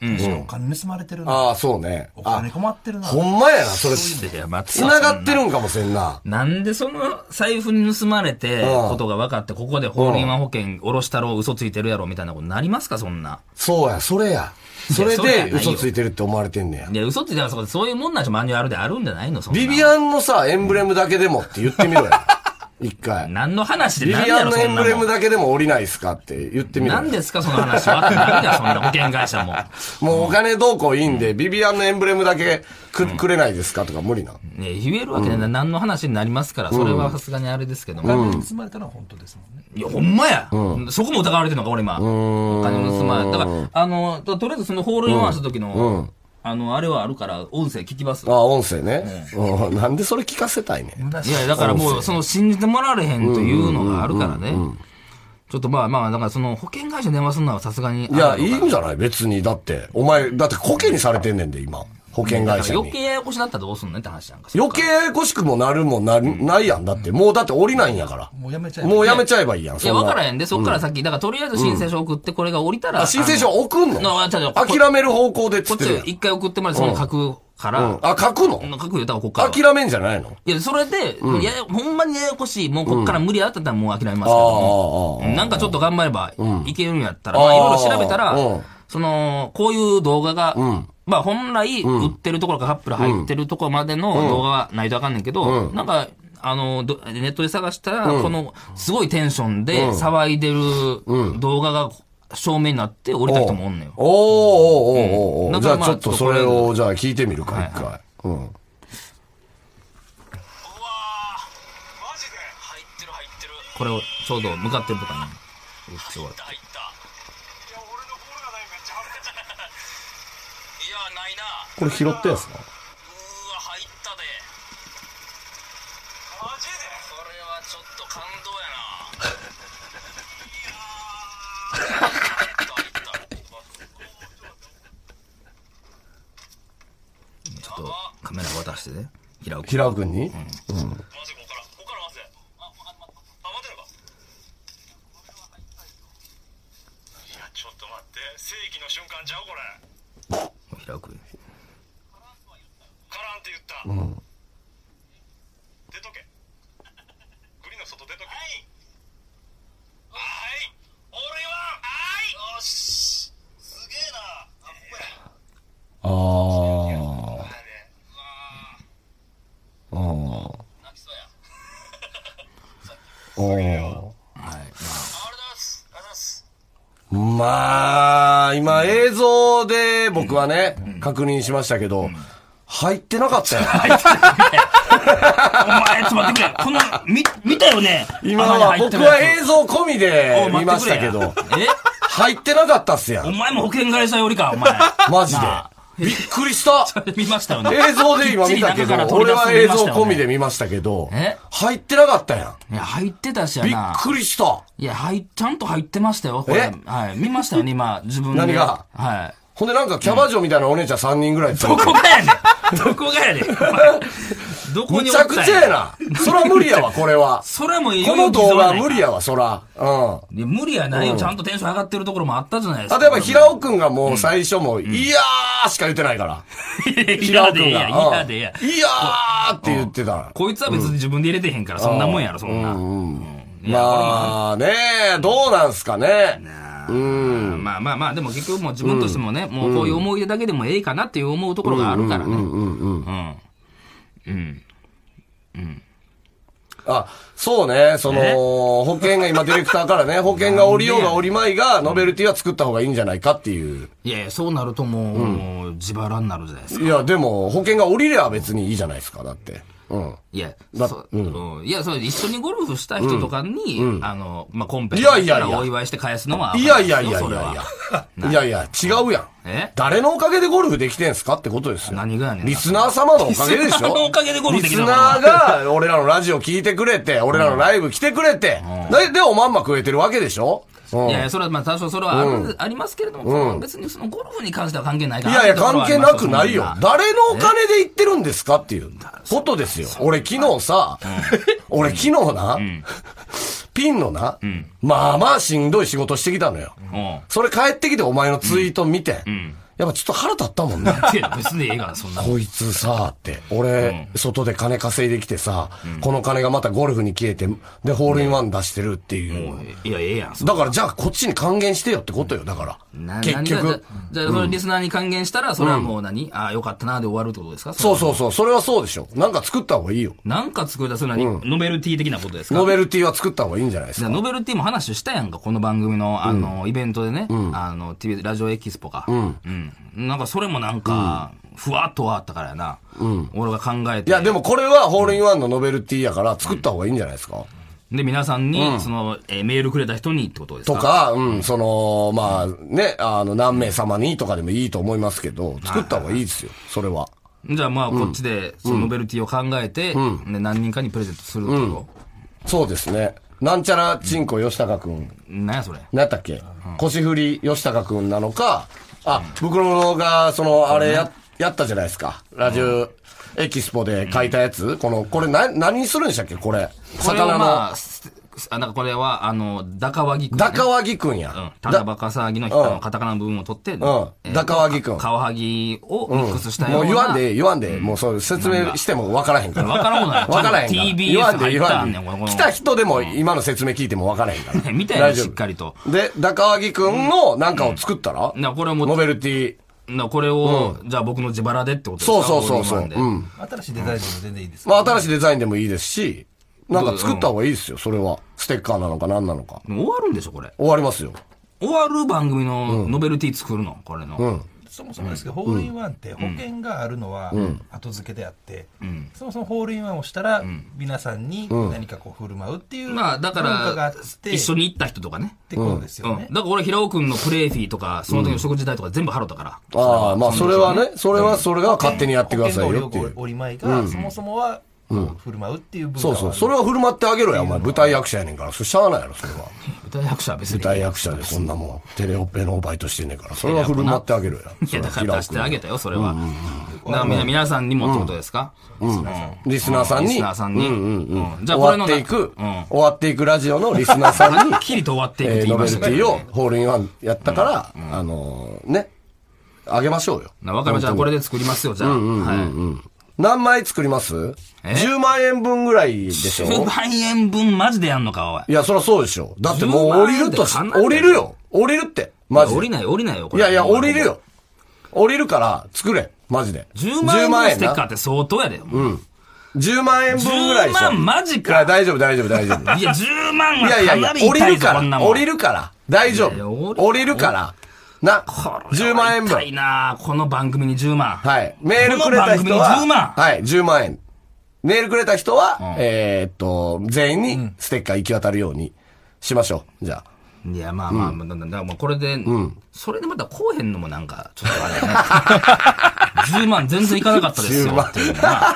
確かお金盗まれてるな。ああ、そうね。あお金、困ってるな。ほんまやな、それ。繋がってるんかもしれんな。なんでその財布に盗まれて、うんことが分かって、ここでホールインワン保険、下ろしたろ、嘘ついてるやろ、みたいなことになりますか、そんな。そうや、それや。それで嘘ついてるって思われてんねや。いや、嘘ついてたらそうそういうもんなんじゃマニュアルであるんじゃないのビビアンのさ、エンブレムだけでもって言ってみろよ。[laughs] 一回。何の話でビ何やビアンのエンブレムだけでも降りないですかって言ってみろよ。何ですかその話は何だよ、[laughs] そんな保険会社も。もうお金どうこういいんで、ビビアンのエンブレムだけくくれないですかとか無理な。ね、言えるわけない、何の話になりますから、それはさすがにあれですけども。包まれたのは本当ですもんね。いや、ほんまや、そこも疑われてるのか、俺今。お金盗まれだから、あの、ととりあえずそのホールインワンした時の、あの、あれはあるから、音声聞きますあ。あ、音声ね。うん [laughs] なんでそれ聞かせたいね。いや、だからもう、その、信じてもらわれへんというのがあるからね。ちょっとまあまあ、だからその、保険会社に電話するのはさすがに。いや、いいんじゃない？別に。だって、お前、だってコケにされてんねんで、今。保険会社に。余計ややこしなったらどうすんねんって話やんか。余計ややこしくもなるもんな、ないやん。だって、もうだって降りないんやから。もうやめちゃえばもうやめちゃえばいいやん。いや、わからへんで、そっから先、だからとりあえず申請書送って、これが降りたら。あ、申請書送んの？諦める方向でこってち。一回送ってもらって、その書くから。うんあ、書くの？書く言うたらこっから。諦めんじゃないの？いや、それで、いや、ほんまにややこしい、もうこっから無理だったらもう諦めますけども、ああああなんかちょっと頑張ればいけるんやったら、まあいろいろ調べたらうん、その、こういう動画が、まあ本来、売ってるところかカップル入ってるところまでの動画がないとあかんねんけど、なんか、あの、どネットで探したら、この、すごいテンションで騒いでる動画が正面になって降りた人もおんねんよ。おーおーおーおーおうんーじゃあちょっとそれを、じゃあ聞いてみるか、はい一回。うん。マジで入ってる入ってる。これをちょうど向かってるとかにや、俺のボールがないめっちゃ入っていや、ないな。これ拾ったやつな。うーわ、入ったで。マジで？それはちょっとカメラ渡してね。平尾君。平尾くんにマジここから、ここから回せ。あ、あ、あ、待てるか。いや、ちょっと待って。世紀の瞬間ちゃうこれ。平尾君。カランって言った。出とけ。グリの外出とけ。はい。はい。俺は、はい。よし。すげえな。あっこや。あー。あー。泣きそうや。おー。はい。まあありがとうございます。ありがとうございます。まあ、今映像で僕はね、確認しましたけど、入ってなかったよ。お前、ちょっと待ってくれ。この、み、見たよね。今は、僕は映像込みで見ましたけど、え？入ってなかったっすやん。お前も保険会社よりか、お前。[laughs] マジで。びっくりした。見ましたよね。映像で今見たけどきっちり中から、取り出すの俺は映像込みで見ましたけどえ、入ってなかったやん。いや、入ってたしやびっな。くりした。いや、はい、ちゃんと入ってましたよ、これ。え？はい。見ましたよね、今、自分で。何が？はい。ほんでなんかキャバ嬢みたいなお姉ちゃん3人ぐらいどこがやねんどこがやねんどこむにおったんちゃくちゃやな。そら無理やわ、これは。それはもうこの動画は無理や。やわ、そら。うん。無理やないよ。ちゃんとテンション上がってるところもあったじゃないですか。例えば、平尾くんがもう最初も、いやーしか言ってないから。[laughs] い平尾くんが。いやでええや。うんいやーって言ってた。こいつは別に自分で入れてへんから、そんなもんやろ、そんな。うんいやまあね、どうなんすかね。うん。まあまあまあ、でも結局もう自分としてもね、もうこういう思い出だけでもええかなっていう思うところがあるからね。うん。うん。あ、そうね、その、保険が今ディレクターからね、[laughs] 保険が降りようが降りまいが、ノベルティは作った方がいいんじゃないかっていう。いやいや、そうなるともう、自腹になるじゃないですか。いや、でも、保険が降りりゃ別にいいじゃないですか、だって。うん。いや、だそううん。いや、そう、一緒にゴルフした人とかに、あの、まあ、コンペいやいやいや。お祝いして返すのは。いやいやいやいや。いや。いや。い。や、違うやん。え？誰のおかげでゴルフできてんすかってことですよ。何がやねんリスナー様のおかげでしょ。リスナーのおかげでゴルフできたのリスナーが、俺らのラジオ聞いてくれて、俺らのライブ来てくれて、で、で、おまんま食えてるわけでしょ。うんいやいや、それはまあ多少それはある、ありますけれども、この別にそのゴルフに関しては関係ないから。いやいや、関係なくないよ。だ誰のお金で行ってるんですかっていうことですよ。俺昨日さ、[laughs] 俺昨日な、ピンのな、まあまあしんどい仕事してきたのよ。うん。それ帰ってきてお前のツイート見て、やっぱちょっと腹立ったもんね。[laughs] いや別にええがな、そんな。こいつさ、って。俺、外で金稼いできてさ、この金がまたゴルフに消えて、で、ホールインワン出してるっていう。もういや、ええやん。そだからじゃあこっちに還元してよってことよ、だから。な結局。じゃあ、それリスナーに還元したら、それはもう何、ああ、よかったな、で終わるってことですか？そうそうそう、それはそうでしょ。なんか作った方がいいよ。なんか作った、それ何、ノベルティ的なことですか？ノベルティは作った方がいいんじゃないですか？じゃあノベルティも話したやんか、この番組の、あの、イベントでね、あの、TV、ラジオエキスポか。うん。なんか、それもなんか、ふわっとはあったからやな。俺が考えて。いや、でもこれはホールインワンのノベルティやから作った方がいいんじゃないですか。で、皆さんに、その、えーメールくれた人にってことですか？とか、うん、その、まあ、ね、あの、何名様にとかでもいいと思いますけど、作った方がいいですよ、それは。じゃあまあ、こっちで、そのノベルティを考えて、で何人かにプレゼントするってこそうですね。なんちゃらチンコ吉高くん、となんやそれ。何やったっけ？腰振り吉高くんなのか、あ、袋が、その、あれや、やったじゃないですか。ラジオエキスポで書いたやつ。この、これな、何にするんでしたっけ？これ。魚の、まあ、すあ、なんかこれは、あの、ダカワギくん、ね。ダカワギくんや。うん。タナバカサギの人のカタカナの部分を取って、うんダカワギくんカワハギをミックスしたような。もう言わんでええ、言わんでええ、もうそう説明しても分からへんから。わからんもんない分からへんから。TBS 言わんでええ言わんで来た人でも今の説明聞いても分からへんから。[laughs] 見たやん大丈夫しっかりと。で、高脇くんのなんかを作ったら、なこれもノベルティ。なこれを、じゃあ僕の自腹でってことですか？そうそうそうそう。うん。新しいデザインでも全然いいですまあ新しいデザインでもいいですし、なんか作った方がいいですよ、それは。ステッカーなのか何なのか。終わるんでしょ、これ。終わりますよ。終わる番組のノベルティ作るの、これの。そもそもですけど、ホールインワンって保険があるのは後付けであって、そもそもホールインワンをしたら、皆さんに何かこう振る舞うっていう文まあ、だから一緒に行った人とかね。ってことですうん。よね。だから俺、平尾くんのプレイフィーとか、その時の食事代とか全部払ったから。ああ、まあそれはね、それはそれは勝手にやってくださいよっていう。折り前が、そもそもは、振る舞うっていう文化そうそう。それは振る舞ってあげろや、お前。舞台役者やねんから。それしゃあないやろ、それは。舞台役者は別に。舞台役者でそんなもん。テレオペのバイトしてんねんから。それは振る舞ってあげろや。いや、だから出してあげた。たよ、それは。だから皆さんにもってことですか？うんリスナーさんに。リスナーさんに。うんじゃあ、これのな終わっていく、うん。終わっていくラジオのリスナーさんに [laughs] はっ、きりと終わっていくってえー言いまノベルティしたけどね。をホールインワンやったから、あのーね、あげましょうよ。なわかりました。これで作りますよ、じゃあ。はい。何枚作ります？え ?10 万円分ぐらいでしょ？10万円分マジでやんのか、おい。いや、そりゃそうでしょ。だってもう降りるとし、10万円でかなり降りるよ。降りるって。マジで。降りない、降りないよ、これ。いやいや、降りる。よ。降りるから、作れ。マジで。10万円のステッカーなって相当やで。うん。10万円分ぐらいでしょ。10万マジかいや、大丈夫、大丈夫、大丈夫。いや、10万はいやいやいやかなり、降り痛いぞ、るから。降りるから。大丈夫。り降りるから。な。これ10万円分痛。いなこの番組に10万。はい。メールくれた人このは、番組に10万はい、10万円。メールくれた人は、んえーっと、全員にステッカー行き渡るようにしましょう。じゃあ。いや、まあまあ、まあだだからもうこれで、それでまたこうへんのもなんか、ちょっとあれね。[laughs] 10万全然いかなかったですよ。10万っていうのな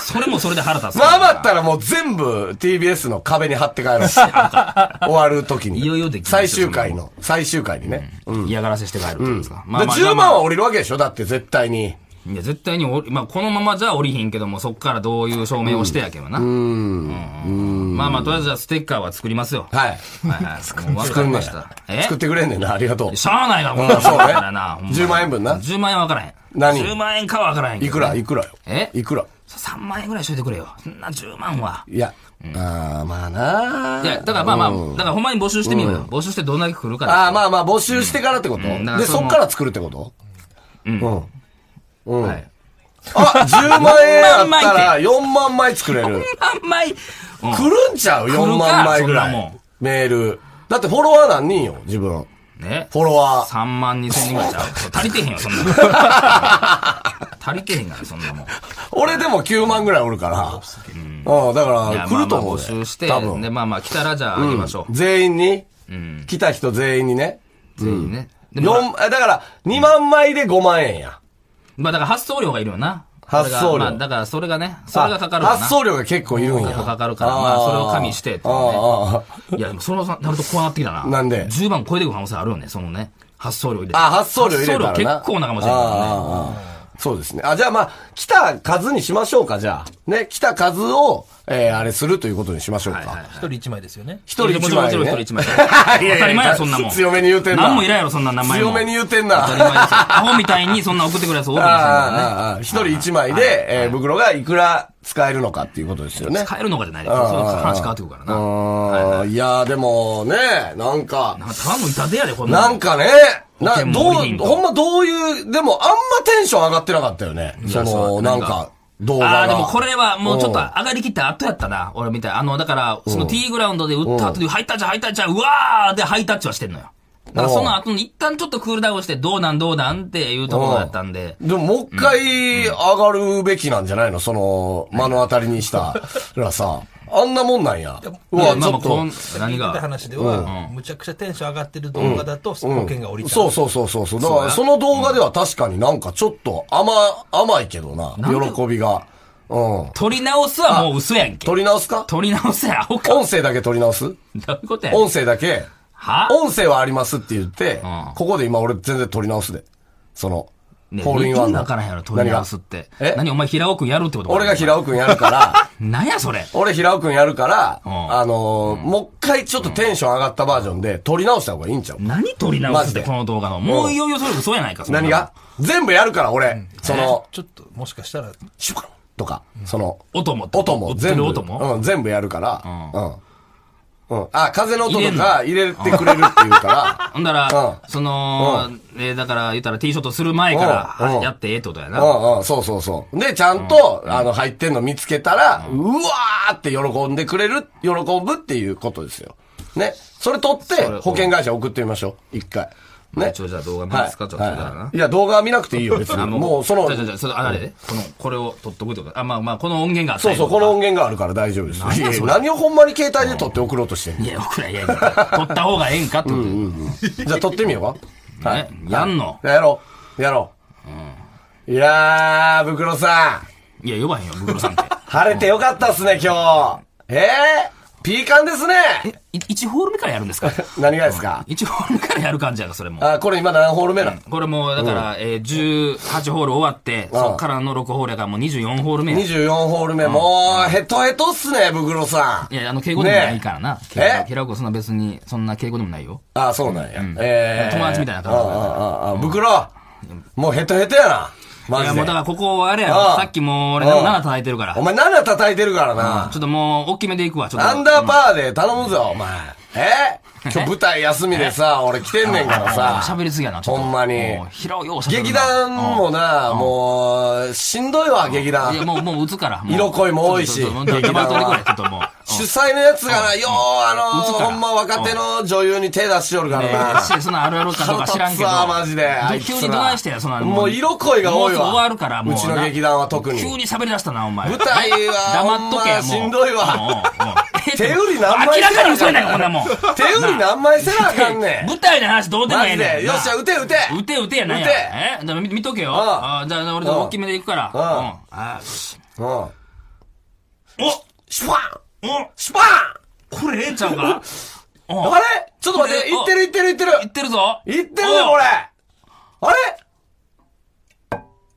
それもそれで腹立つ。まあまったらもう全部 TBS の壁に貼って帰ろう。[laughs] 終わる時に。いよいよでき最終回の、最終回にね。うん。嫌がらせして帰るってことですか。で10万は降りるわけでしょ？だって絶対に。いや、絶対におり、まあ、このままじゃ降りひんけども、そっからどういう証明をしてやけどな。うん。まあまあ、とりあえずじゃあステッカーは作りますよ。はい。はいはい。[laughs] 作りました。え？作ってくれんねんな。ありがとう。しゃあないな、こんうんそうねなほんまに10万円分な10万円は分からへん。何 ?10 万円かは分からへんけどねいくら？いくらよ。え？いくら ?3 万円ぐらいしといてくれよ。そんな10万は。いや、ああ、まあないや、だからまあまあ、うんだからほんまに募集してみようよ。募集してどんだけ来るかああ、あ、まあまあ、募集してからってこと、で、そっから作るってこと？うん。うん。はい。あ、10万円あったら4万枚作れる。3枚。うん来るんちゃう ?4 万枚ぐらい。メール。だってフォロワー何人よ？自分。ね。フォロワー。3万2千人ぐらいちゃう？[laughs] 足りてへんよ、そんなもん。足りてへんがな、そんなもん。俺でも9万ぐらいおるから。うん。だから、来ると思う募集して、多分。で、まあまあ来たらじゃああげましょう。全員に？うん。来た人全員にね。全員ね。でも、四だから、2万枚で5万円や。まあだから発送料がいるよな。発送料まあだからそれがね、それがかかる。発送料が結構いるんや。かかるからまあそれを加味してっていうねいや、でもその、なるとこうなってきたな。なんで ?10 万超えてくる可能性あるよね、そのね。発送料入れて。あ、発送料入れたら結構なかもしれないね。そうですね。あ、じゃあまあ、来た数にしましょうか、じゃあ。ね、来た数をえー、あれするということにしましょうか。はいはい一人一枚ですよね。一人一枚、ね。もちろん一人一枚。当たり前や、そんなもん。強めに言うてんな。何もいらんやろ、そんな名前も。強めに言うてんな。当たり前ですよ。アホみたいにそんな送ってくるやつ多くないああああ一人一枚で、えー、袋がいくら使えるのかっていうことですよね。使えるのかじゃないですよ。その話変わってくるからな。うん。いや、でもね、なんか、なんかただの痛手やで、こんなのなんかね、な、どうほんまどういう、でもあんまテンション上がってなかったよね。その、うなんか、動画が。ああ、でもこれはもうちょっと上がりきった後やったな。俺みたい。あの、だから、その T グラウンドで打った後で、ハイタッチ、ハイタッチ、うわーでハイタッチはしてんのよ。だからその後に一旦ちょっとクールダウンして、どうなんどうなんっていうところだったんで。でももう一回上がるべきなんじゃないの？その、目の当たりにしたらさ、あんなもんなんや。うわ、ちょっと。何が？話では、むちゃくちゃテンション上がってる動画だと、保険が降りた。そうそうそうそうそう。だから、その動画では確かになんかちょっと甘、甘いけどな、喜びが。うん。取り直すはもう嘘やんけ。撮り直すか？取り直すや、アホか。音声だけ撮り直す？どういうことや音声だけ、は？音声はありますって言ってうん、ここで今俺全然撮り直すで。その、ねホールインワンの。わからやろ、取り直すって。え？何お前平尾くんやるってこと俺が平尾くんやるから、[laughs] 何やそれ。俺平尾くんやるから、うんあのーもう一回ちょっとテンション上がったバージョンで撮り直した方がいいんちゃう？何取り直すって、この動画の。もういよいよそれ嘘やないか、何が？全部やるから俺、その、ちょっと、もしかしたら、シュカンとか、その、音も。音も全部、る音も？うん、全部やるから、ううん。うん。あ、風の音とか入れてくれるって言うから、[laughs] ほんだらう、その、えーだから言ったらティーショットする前からうんうんはやってええってことやな。うんうん、そうそうそう。で、ちゃんと、あの、入ってんの見つけたら、うわーって喜んでくれる、喜ぶっていうことですよ。ね。それ取って保険会社送ってみましょう。一回。ね。一応じゃあ動画見ますか？ちょっとはいじゃあなはいいや、動画は見なくていいよ、別に。あもう、そのじゃ、じゃそれあれ？でこの、これを取っとくと？あ、まあまあ、この音源があそうそう、この音源。源があるから大丈夫です。いや何をほんまに携帯で撮って送ろうとしてんの？いや、僕らいやいや、取った方がええんか？ってことじゃあ撮ってみようか。[laughs] ね？やんの？やろう。やろう。いやー、ブクロさん。いや、呼ばへんよ、ブクロさんって。[laughs] 晴れてよかったっすね、今日。えー、ピーカンですね。え、い1ホール目からやるんですか？[laughs] 何がですか ?1 ホール目からやる感じやが、それも。あ、これ今何ホール目なの？これもう、だから、えー、18ホール終わって、そっからの6ホールやからもう24ホール目や。?24 ホール目。もう、ヘトヘトっすね、ブクロさん。いや、あの、敬語でもないからな。敬語え？平子そんな別に、そんな敬語でもないよ。あ、そうなんや。えー。友達みたいな感じああ、ああ、ブクロ。もうヘトヘトやな。マジで。いや、もうだからここ、あれやろ。さっきもう俺、ああ7叩いてるから。お前7叩いてるからな。ちょっともう、大きめでいくわ、ちょっと。アンダーパーで頼むぞ、お前。え？今日舞台休みでさ、俺来てんねんからさ。喋りすぎやな、ちょっと。ほんまに劇団もな、もう、しんどいわ、劇いや、団。もう、もう打つから。色恋も多いしちょっとちょっと劇団っとくれ、ちょっともう。主催のやつがな、よう、あの、ほんま若手の女優に手出しよるからねな。え、そんなあるあるかどうか知らんけど。腹立つわマジで急にどないしてや、そんもう色恋が多いわもう終わるから、もう。うちの劇団は特に急に喋り出したな、お前。舞台は [laughs] 黙っとけ、もう。しんどいわ手売り何枚明らかに嘘やないか、こんなもん。手売り何枚せなあかんねん。[laughs] 舞台の話どうでもええねん。で。よっしゃ、撃て撃て。打て打てやないや。打てえ？じゃあ見見とけよ。んあじゃあ俺うん大きめで行くから。うんうん。あよしうん。おシュパンおシュパこれええんちゃうかンあれ？ちょっと待って、おいってるいってるいってる。いってるぞ。いってるね、これ。あれ？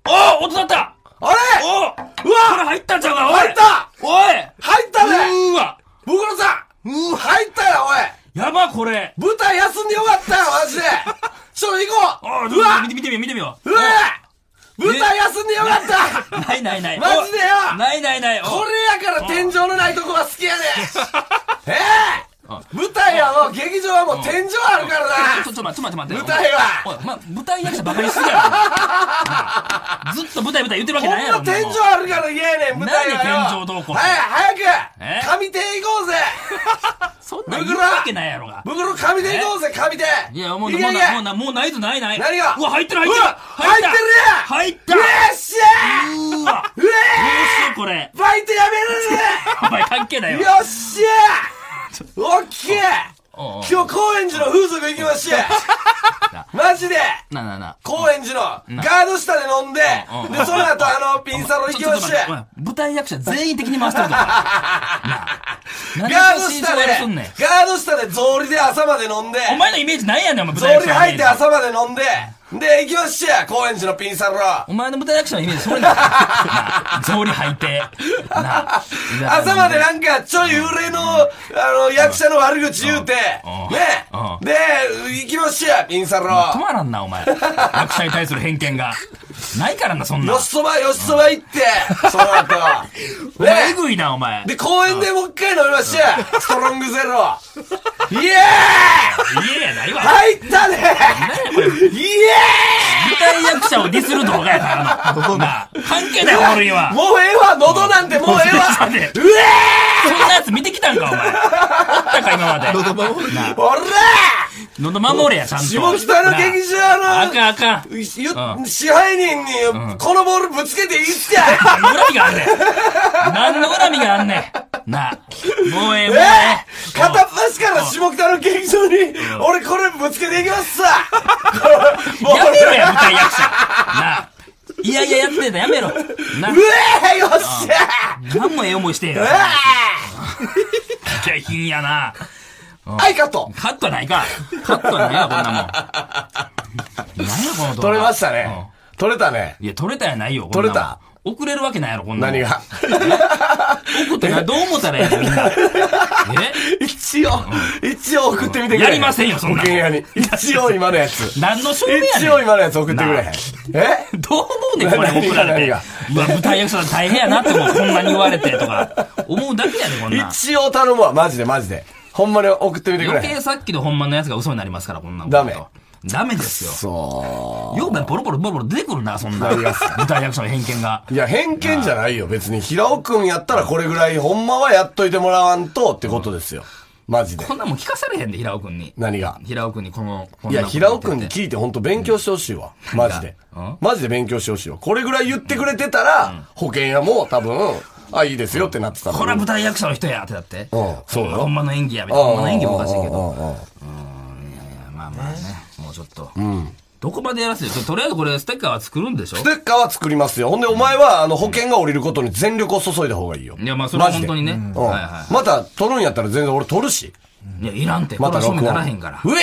おお音だった！あれ？おう。わ！これ入ったんちゃうかおい。入った！おい。入ったね！うーわ。ブクロさん！入ったよ、おい。やば、これ。舞台休んでよかったよ、マジで。[laughs] ちょっと行こあううわ！見て見てみよう、見てみよう。うわ舞台休んでよかった。ないないない。マジでよ。おないないない。お。これやから天井のないとこは好きやねん。[laughs] ええ舞台はもう、劇場はもう天井あるからな。ちょ、って、ちょ、待って、待って。舞台は。おい、お前、舞台役者バカにしすぎやろ。ずっと舞台舞台言ってるわけないやろ。こんな天井あるから嫌やねん、舞台はよ。なんで天井どうこうはい、早えく上手。行こうぜそんなん言うわけないやろが。ブクロ上手行こうぜ、上手。いや、もう、もうな、もうな、もうないぞ、ないない。何が？うわ、入ってる、入ってる。うわ入ってる入った。よっしゃうーわ。ー。うどうしよえう、これ。ーバイトやめる [laughs] お前関係ないよ。ねよっしゃーオッケー！今日高円寺の風俗行きましたマジで。なあなあな。あ。高円寺のガード下で飲んでうんで、その後あの、ピンサロ行きまし舞台役者全員的に回してるぞ。[laughs] ガード下でガード下で草履で朝まで飲んで、お前のイメージないやねん、お前舞草。履履いて朝まで飲んで、で、行きました高円寺のピンサロ。お前の舞台役者のイメージそれだよ。[laughs] なあ草履履いて。な朝までなんかちょい売れの、あの、役者の悪口言うて、ねうんで、行きましょうピンサロ。止まらんな、お前。役者に対する偏見が。ないからな、そんな。よしそば、よしそば行って、その後。[laughs] お前、えねぐいな、お前。で、公園でもう一回飲みましょうストロングゼロ。イエーイいややないわ。入ったね何やこれ。イエ舞台役者をディスる動画やからな。なあ関係ない、ホールインワーイン。もうええわ喉なんてもうええわそうえそんなやつ見てきたんか、お前。おったか、今まで。喉守るなあーおら喉守れや、ちゃんと。下北の劇場なああのかん、あかん。ゆうん支配人に、このボールぶつけていいっすか何の恨みがあんねん。何の恨みがあんねん。なあ。もうええ、もうえええ。ー片っ端から下北の劇場に、俺これぶつけていきますさ [laughs] やめろや、舞台役者。なあ。いやいややってた、やめろ。なうえーよっしゃ何もええ思いしてへんよ。うえ下品やな。ーはい、カットカットはないか。カットはないわ、こんなもん。何や、この動画。取れましたね。取れたね。うん。いや、取れたやないよ、こんなもん取れた遅れるわけないやろ、こんな。何が？送ってな、どう思ったらええの？みんな。[laughs] え？一応、一応送ってみてくれ。やりませんよそんな保険屋に。一応今のやつ。何の証明やねん。一応今のやつ送ってくれ。え？どう思うねん、これ送られて。うわ、舞台役者大変やなって思う。こんなに言われてとか。思うだけやで、こんなん。一応頼むわ、マジでマジで。ほんまに送ってみてくれ。余計さっきの本番のやつが嘘になりますから、こんなん。ダメ。ダメですよ。そようめんポロポロポロポロ出てくるな、そんな。舞台役者の偏見が。う。いや、偏見じゃないよ。別に、平尾くんやったらこれぐらい、ほんまはやっといてもらわんとってことですよ。マジでこ。んなんもん聞かされへんで、平尾くんに。何が？平尾くんにこの、いや、平尾くんに聞いてほんと勉強してほしいわ。マジでうん？マジで勉強してほしいわ。これぐらい言ってくれてたら、保険屋も多分、あ、いいですよってなってたこれは舞台役者の人やってだって。うんそうよほんまの演技や、みたいな。ほんまの演技もおかしいけど。うんうんうんうんまあまあね、もうちょっと。どこまでやらせてとりあえずこれステッカーは作るんでしょ？ステッカーは作りますよ。ほんで、お前は、あの、保険が降りることに全力を注いだ方がいいよ。いや、まあそれは本当にね。うんはいはまた、取るんやったら全然俺取るし。い。いや、いらんって。こまた録音。ならへんから。うえ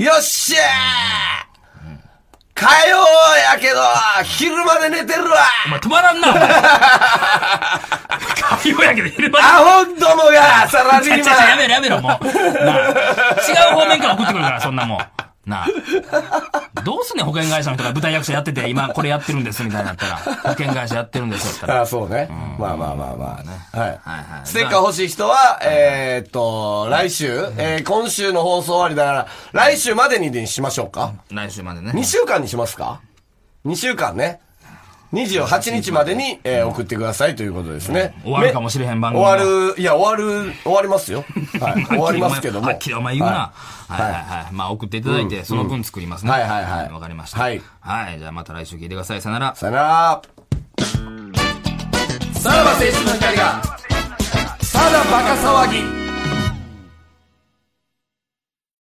ーよっしゃー火曜やけど、昼まで寝てるわお前止まらんな、お前。[laughs] 火曜やけど昼間に。アホどもが、サラリーちゃちゃちゃやめマンろやめろ、もう。違う方面から送ってくるから、そんなもん。なあ。どうすんねん、保険会社の人が舞台役者やってて、今これやってるんです、みたいになったら。保険会社やってるんですよ、ったら。[laughs] あそうね。まあまあまあまあね。はい。はいはいステッカー欲しい人は、えーっと、来週、えー今週の放送終わりだから、来週までににしましょうか？来週までね。2週間にしますか ?2 週間ね。28日までに、えー送ってくださいということですね。終わるかもしれへん番組終がわる、いや、終わる、終わりますよ。[laughs] はい。終わりますけども。はっきりお前言うな。ははいはいはい。まあ送っていただいて、その分作りますね。はいはいはいわかりました。はい。はい。じゃあまた来週聞いてください。さよなら。さよなら。さらば青春の光が、ただバカ騒ぎ。